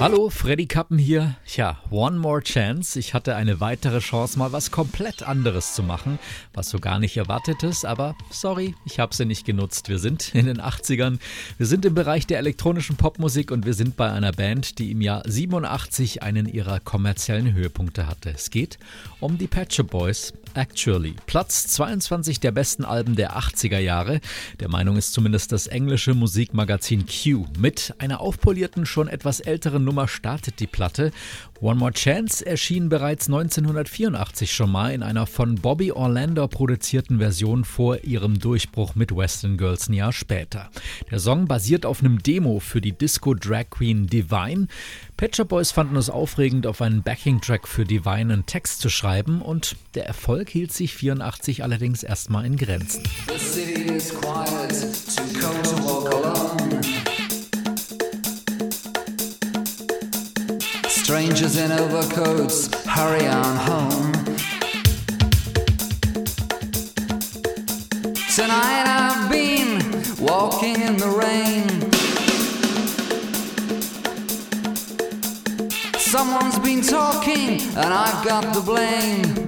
Hallo, Freddy Kappen hier. Tja, One More Chance. Ich hatte eine weitere Chance, mal was komplett anderes zu machen, was du gar nicht erwartetest, aber sorry, ich habe sie nicht genutzt. Wir sind in den 80ern, wir sind im Bereich der elektronischen Popmusik und wir sind bei einer Band, die im Jahr 87 einen ihrer kommerziellen Höhepunkte hatte. Es geht um die Patcher Boys, Actually. Platz 22 der besten Alben der 80er Jahre. Der Meinung ist zumindest das englische Musikmagazin Q. Mit einer aufpolierten, schon etwas älteren Nummer startet die Platte. One More Chance erschien bereits 1984 schon mal in einer von Bobby Orlando produzierten Version vor ihrem Durchbruch mit Western Girls ein Jahr später. Der Song basiert auf einem Demo für die Disco Drag Queen Divine. Patcher Boys fanden es aufregend, auf einen Backing-Track für Divine einen Text zu schreiben und der Erfolg hielt sich 84 allerdings erstmal in Grenzen. Strangers in overcoats, hurry on home. Tonight I've been walking in the rain. Someone's been talking, and I've got the blame.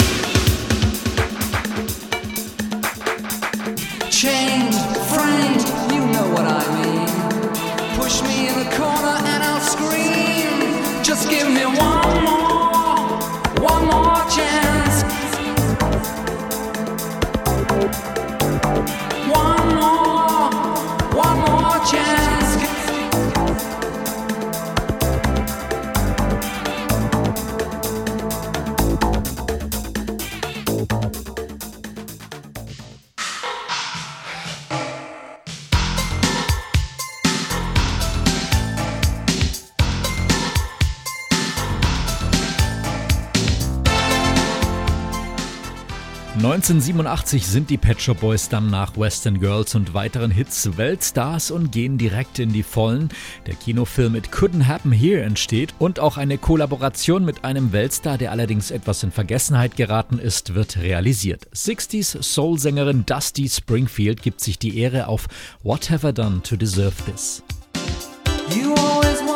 Just give me one more, ...1987 sind die Pet Shop Boys dann nach Western Girls und weiteren Hits Weltstars und gehen direkt in die Vollen. Der Kinofilm It Couldn't Happen Here entsteht und auch eine Kollaboration mit einem Weltstar, der allerdings etwas in Vergessenheit geraten ist, wird realisiert. 60s Soul-Sängerin Dusty Springfield gibt sich die Ehre auf What Have I Done to Deserve This? You always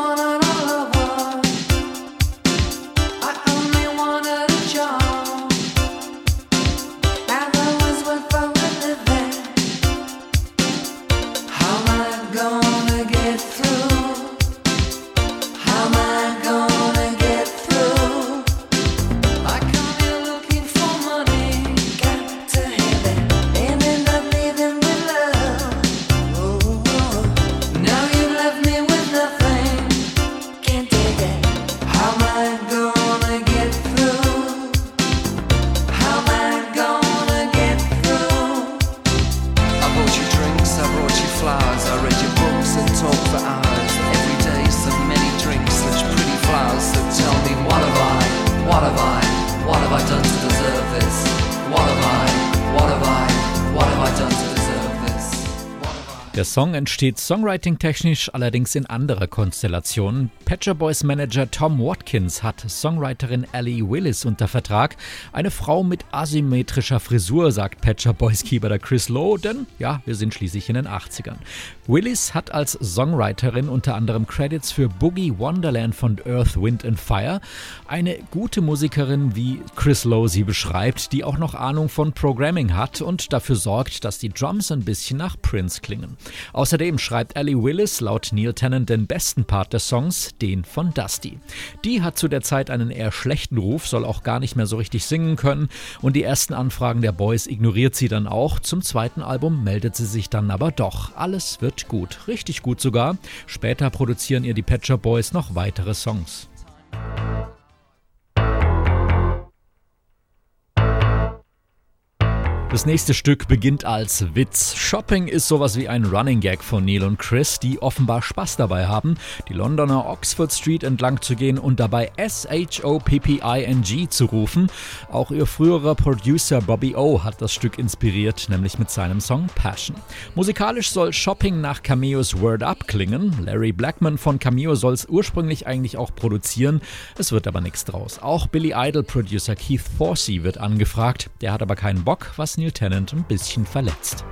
Der Entsteht songwriting-technisch allerdings in anderer Konstellation. Patcher Boys Manager Tom Watkins hat Songwriterin Ellie Willis unter Vertrag. Eine Frau mit asymmetrischer Frisur, sagt Patcher Boys Keyboarder Chris Lowe, denn ja, wir sind schließlich in den 80ern. Willis hat als Songwriterin unter anderem Credits für Boogie Wonderland von Earth, Wind and Fire. Eine gute Musikerin, wie Chris Lowe sie beschreibt, die auch noch Ahnung von Programming hat und dafür sorgt, dass die Drums ein bisschen nach Prince klingen. Außerdem schreibt Ellie Willis laut Neil Tennant den besten Part des Songs, den von Dusty. Die hat zu der Zeit einen eher schlechten Ruf, soll auch gar nicht mehr so richtig singen können und die ersten Anfragen der Boys ignoriert sie dann auch. Zum zweiten Album meldet sie sich dann aber doch. Alles wird gut, richtig gut sogar. Später produzieren ihr die Patcher Boys noch weitere Songs. Das nächste Stück beginnt als Witz. Shopping ist sowas wie ein Running Gag von Neil und Chris, die offenbar Spaß dabei haben, die Londoner Oxford Street entlang zu gehen und dabei S-H-O-P-P-I-N-G zu rufen. Auch ihr früherer Producer Bobby O hat das Stück inspiriert, nämlich mit seinem Song Passion. Musikalisch soll Shopping nach Cameos Word Up klingen. Larry Blackman von Cameo soll es ursprünglich eigentlich auch produzieren. Es wird aber nichts draus. Auch Billy Idol Producer Keith Forsey wird angefragt. Der hat aber keinen Bock, was Neil Tennant ein bisschen verletzt.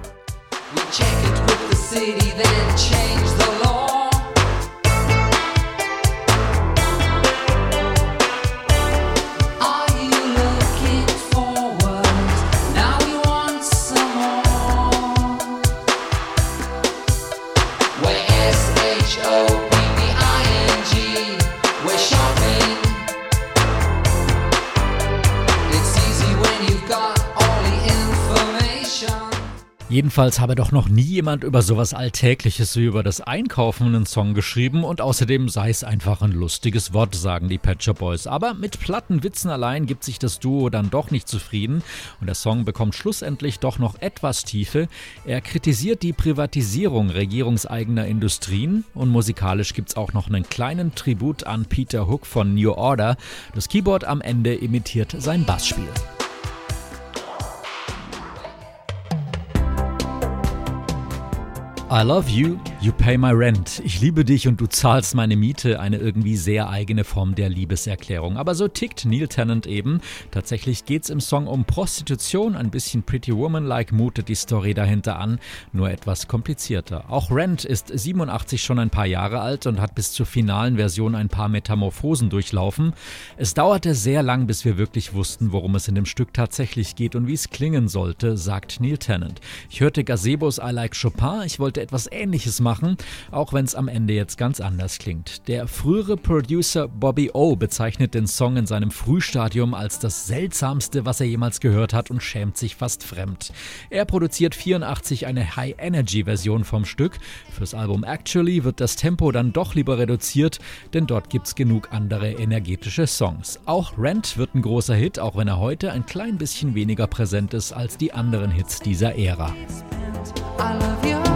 Jedenfalls habe doch noch nie jemand über sowas Alltägliches wie über das Einkaufen einen Song geschrieben und außerdem sei es einfach ein lustiges Wort, sagen die Patcher Boys. Aber mit platten Witzen allein gibt sich das Duo dann doch nicht zufrieden und der Song bekommt schlussendlich doch noch etwas Tiefe. Er kritisiert die Privatisierung regierungseigener Industrien und musikalisch gibt es auch noch einen kleinen Tribut an Peter Hook von New Order. Das Keyboard am Ende imitiert sein Bassspiel. I love you You pay my rent. Ich liebe dich und du zahlst meine Miete. Eine irgendwie sehr eigene Form der Liebeserklärung. Aber so tickt Neil Tennant eben. Tatsächlich geht's im Song um Prostitution. Ein bisschen Pretty Woman-like mutet die Story dahinter an. Nur etwas komplizierter. Auch Rent ist 87 schon ein paar Jahre alt und hat bis zur finalen Version ein paar Metamorphosen durchlaufen. Es dauerte sehr lang, bis wir wirklich wussten, worum es in dem Stück tatsächlich geht und wie es klingen sollte, sagt Neil Tennant. Ich hörte Gazebos I Like Chopin. Ich wollte etwas Ähnliches machen machen, auch wenn es am Ende jetzt ganz anders klingt. Der frühere Producer Bobby O bezeichnet den Song in seinem Frühstadium als das seltsamste, was er jemals gehört hat und schämt sich fast fremd. Er produziert 84 eine High-Energy-Version vom Stück. Fürs Album Actually wird das Tempo dann doch lieber reduziert, denn dort gibt es genug andere energetische Songs. Auch Rent wird ein großer Hit, auch wenn er heute ein klein bisschen weniger präsent ist als die anderen Hits dieser Ära. I love you.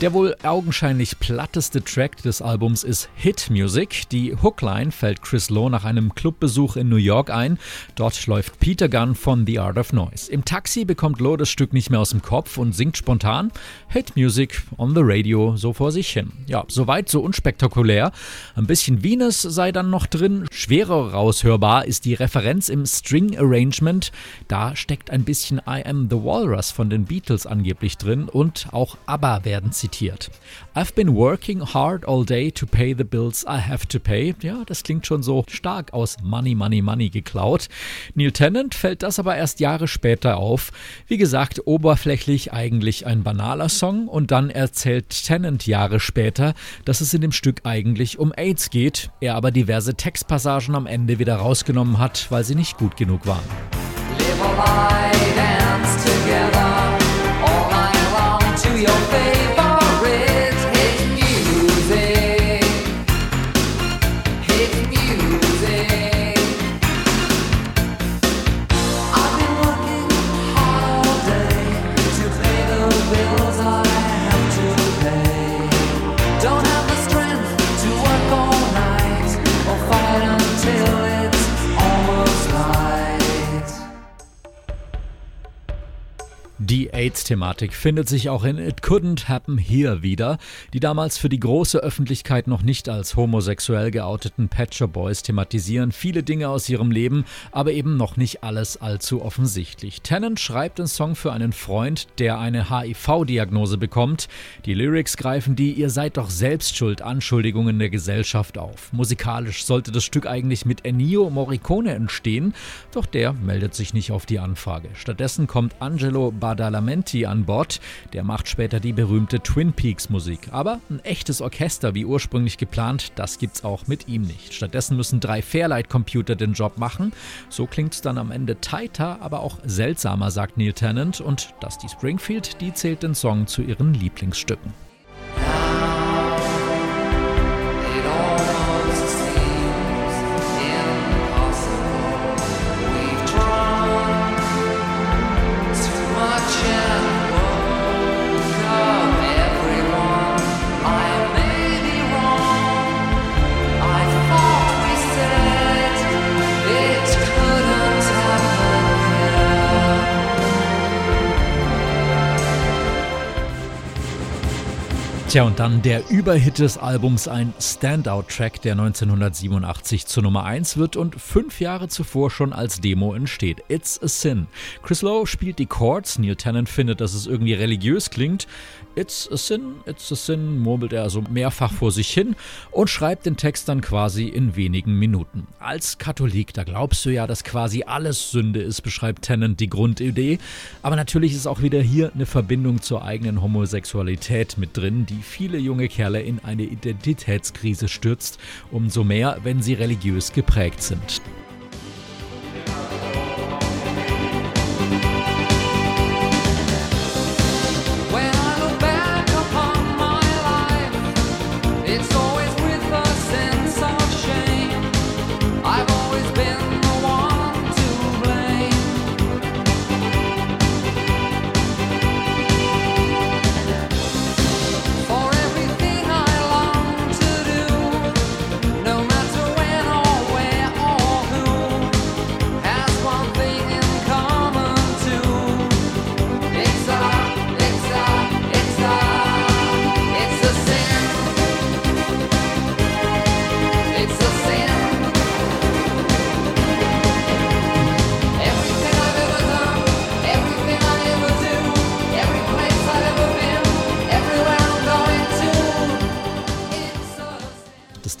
Der wohl augenscheinlich platteste Track des Albums ist Hit Music. Die Hookline fällt Chris Lowe nach einem Clubbesuch in New York ein. Dort läuft Peter Gunn von The Art of Noise. Im Taxi bekommt Lowe das Stück nicht mehr aus dem Kopf und singt spontan Hit Music on the Radio so vor sich hin. Ja, soweit so unspektakulär. Ein bisschen Venus sei dann noch drin. Schwerer raushörbar ist die Referenz im String Arrangement. Da steckt ein bisschen I Am the Walrus von den Beatles angeblich drin und auch ABBA werden zitiert zitiert. I've been working hard all day to pay the bills I have to pay. Ja, das klingt schon so stark aus Money, Money, Money geklaut. Neil Tennant fällt das aber erst Jahre später auf. Wie gesagt, oberflächlich eigentlich ein banaler Song und dann erzählt Tennant Jahre später, dass es in dem Stück eigentlich um AIDS geht, er aber diverse Textpassagen am Ende wieder rausgenommen hat, weil sie nicht gut genug waren. Live AIDS-Thematik findet sich auch in It Couldn't Happen Here wieder. Die damals für die große Öffentlichkeit noch nicht als homosexuell geouteten Patcher Boys thematisieren viele Dinge aus ihrem Leben, aber eben noch nicht alles allzu offensichtlich. Tennant schreibt den Song für einen Freund, der eine HIV-Diagnose bekommt. Die Lyrics greifen die Ihr seid doch selbst schuld Anschuldigungen der Gesellschaft auf. Musikalisch sollte das Stück eigentlich mit Ennio Morricone entstehen, doch der meldet sich nicht auf die Anfrage. Stattdessen kommt Angelo Badalamenti an Bord. Der macht später die berühmte Twin Peaks Musik. Aber ein echtes Orchester, wie ursprünglich geplant, das gibt's auch mit ihm nicht. Stattdessen müssen drei Fairlight-Computer den Job machen. So klingt's dann am Ende tighter, aber auch seltsamer, sagt Neil Tennant. Und Dusty Springfield, die zählt den Song zu ihren Lieblingsstücken. Tja, und dann der Überhit des Albums, ein Standout-Track, der 1987 zur Nummer 1 wird und fünf Jahre zuvor schon als Demo entsteht. It's a Sin. Chris Lowe spielt die Chords, Neil Tennant findet, dass es irgendwie religiös klingt. It's a Sin, It's a Sin, murmelt er also mehrfach vor sich hin und schreibt den Text dann quasi in wenigen Minuten. Als Katholik, da glaubst du ja, dass quasi alles Sünde ist, beschreibt Tennant die Grundidee. Aber natürlich ist auch wieder hier eine Verbindung zur eigenen Homosexualität mit drin, die viele junge Kerle in eine Identitätskrise stürzt, umso mehr, wenn sie religiös geprägt sind.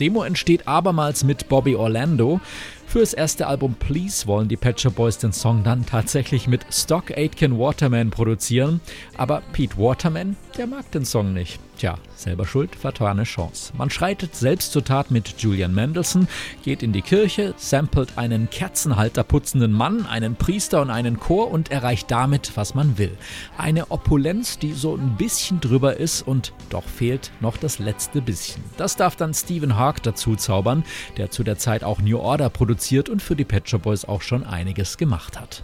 Demo entsteht abermals mit Bobby Orlando. Fürs erste Album Please wollen die Patcher Boys den Song dann tatsächlich mit Stock Aitken Waterman produzieren, aber Pete Waterman, der mag den Song nicht. Tja, selber schuld, vertane Chance. Man schreitet selbst zur Tat mit Julian Mendelssohn, geht in die Kirche, samplet einen Kerzenhalter putzenden Mann, einen Priester und einen Chor und erreicht damit, was man will. Eine Opulenz, die so ein bisschen drüber ist und doch fehlt noch das letzte bisschen. Das darf dann Stephen Hawk dazu zaubern, der zu der Zeit auch New Order produziert und für die Pet Shop Boys auch schon einiges gemacht hat.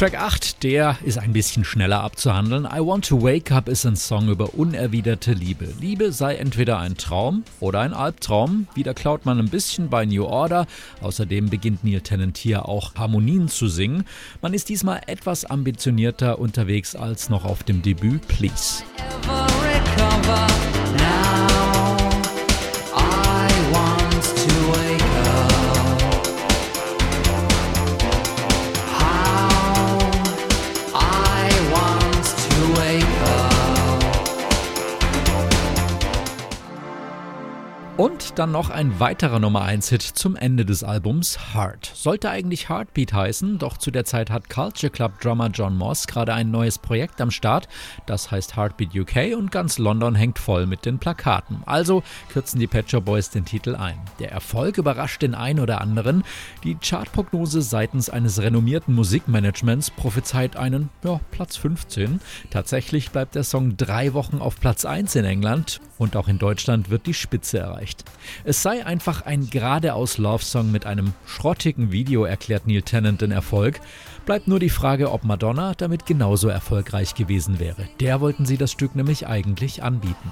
Track 8, der ist ein bisschen schneller abzuhandeln. I Want to Wake Up ist ein Song über unerwiderte Liebe. Liebe sei entweder ein Traum oder ein Albtraum. Wieder klaut man ein bisschen bei New Order. Außerdem beginnt Neil Tennant hier auch Harmonien zu singen. Man ist diesmal etwas ambitionierter unterwegs als noch auf dem Debüt Please. Und dann noch ein weiterer Nummer 1 Hit zum Ende des Albums, Heart. Sollte eigentlich Heartbeat heißen, doch zu der Zeit hat Culture Club Drummer John Moss gerade ein neues Projekt am Start, das heißt Heartbeat UK und ganz London hängt voll mit den Plakaten. Also kürzen die Patcher Boys den Titel ein. Der Erfolg überrascht den einen oder anderen. Die Chartprognose seitens eines renommierten Musikmanagements prophezeit einen ja, Platz 15. Tatsächlich bleibt der Song drei Wochen auf Platz 1 in England und auch in Deutschland wird die Spitze erreicht. Es sei einfach ein geradeaus Love-Song mit einem schrottigen Video, erklärt Neil Tennant den Erfolg. Bleibt nur die Frage, ob Madonna damit genauso erfolgreich gewesen wäre. Der wollten sie das Stück nämlich eigentlich anbieten.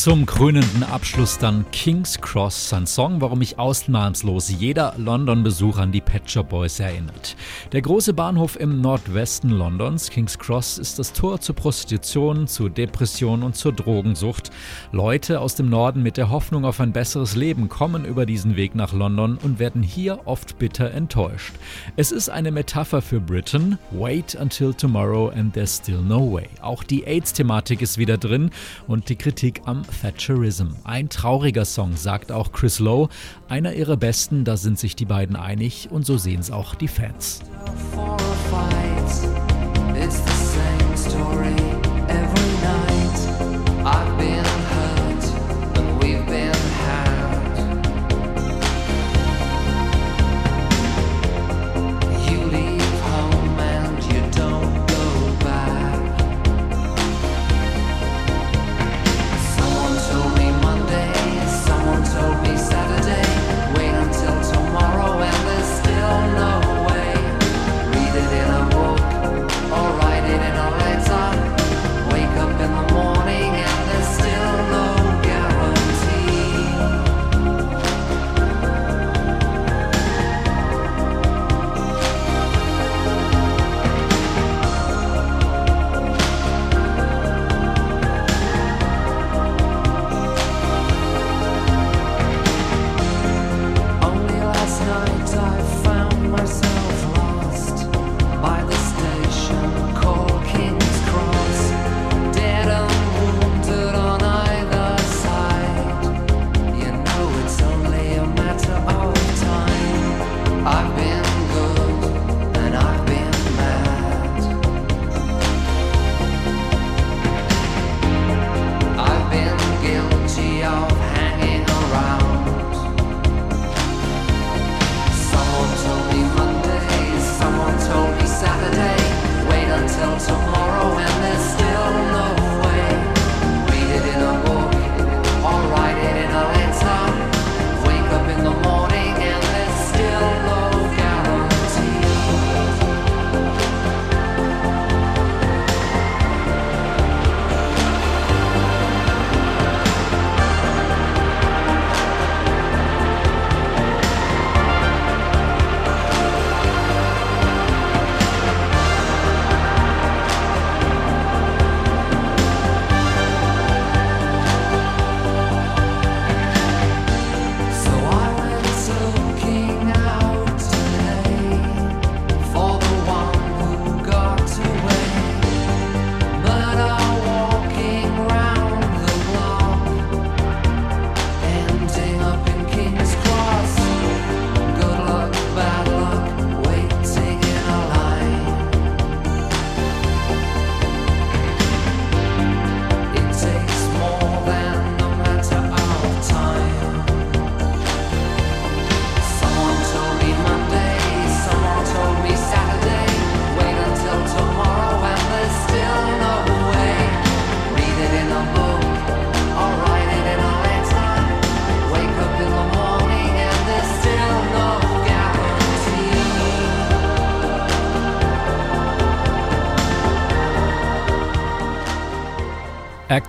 Zum krönenden Abschluss dann King's Cross, ein Song, warum mich ausnahmslos jeder London-Besuch an die Pet Shop Boys erinnert. Der große Bahnhof im Nordwesten Londons, King's Cross, ist das Tor zur Prostitution, zur Depression und zur Drogensucht. Leute aus dem Norden mit der Hoffnung auf ein besseres Leben kommen über diesen Weg nach London und werden hier oft bitter enttäuscht. Es ist eine Metapher für Britain. Wait until tomorrow and there's still no way. Auch die AIDS-Thematik ist wieder drin und die Kritik am Thatcherism. Ein trauriger Song, sagt auch Chris Lowe. Einer ihrer besten, da sind sich die beiden einig und so sehen es auch die Fans.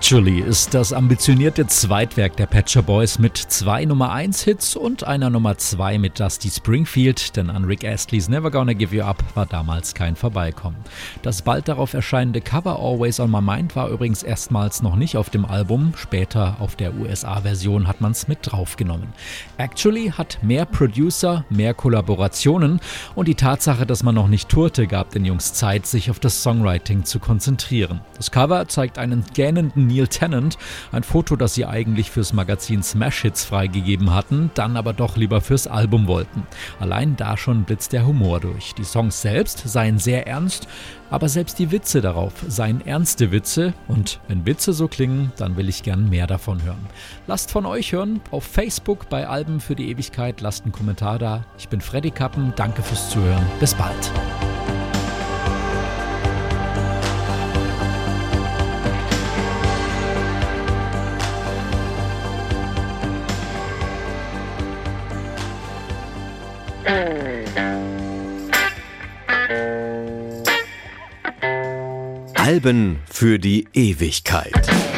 Actually ist das ambitionierte Zweitwerk der Patcher Boys mit zwei Nummer 1 Hits und einer Nummer 2 mit Dusty Springfield, denn an Rick Astley's Never Gonna Give You Up war damals kein Vorbeikommen. Das bald darauf erscheinende Cover Always on My Mind war übrigens erstmals noch nicht auf dem Album, später auf der USA-Version hat man es mit draufgenommen. Actually hat mehr Producer, mehr Kollaborationen und die Tatsache, dass man noch nicht tourte, gab den Jungs Zeit, sich auf das Songwriting zu konzentrieren. Das Cover zeigt einen gähnenden Produzenten Neil Tennant ein Foto, das sie eigentlich fürs Magazin Smash Hits freigegeben hatten, dann aber doch lieber fürs Album wollten. Allein da schon blitzt der Humor durch. Die Songs selbst seien sehr ernst, aber selbst die Witze darauf seien ernste Witze und wenn Witze so klingen, dann will ich gern mehr davon hören. Lasst von euch hören auf Facebook bei Alben für die Ewigkeit, lasst einen Kommentar da. Ich bin Freddy Kappen, danke fürs Zuhören, bis bald. Alben für die Ewigkeit.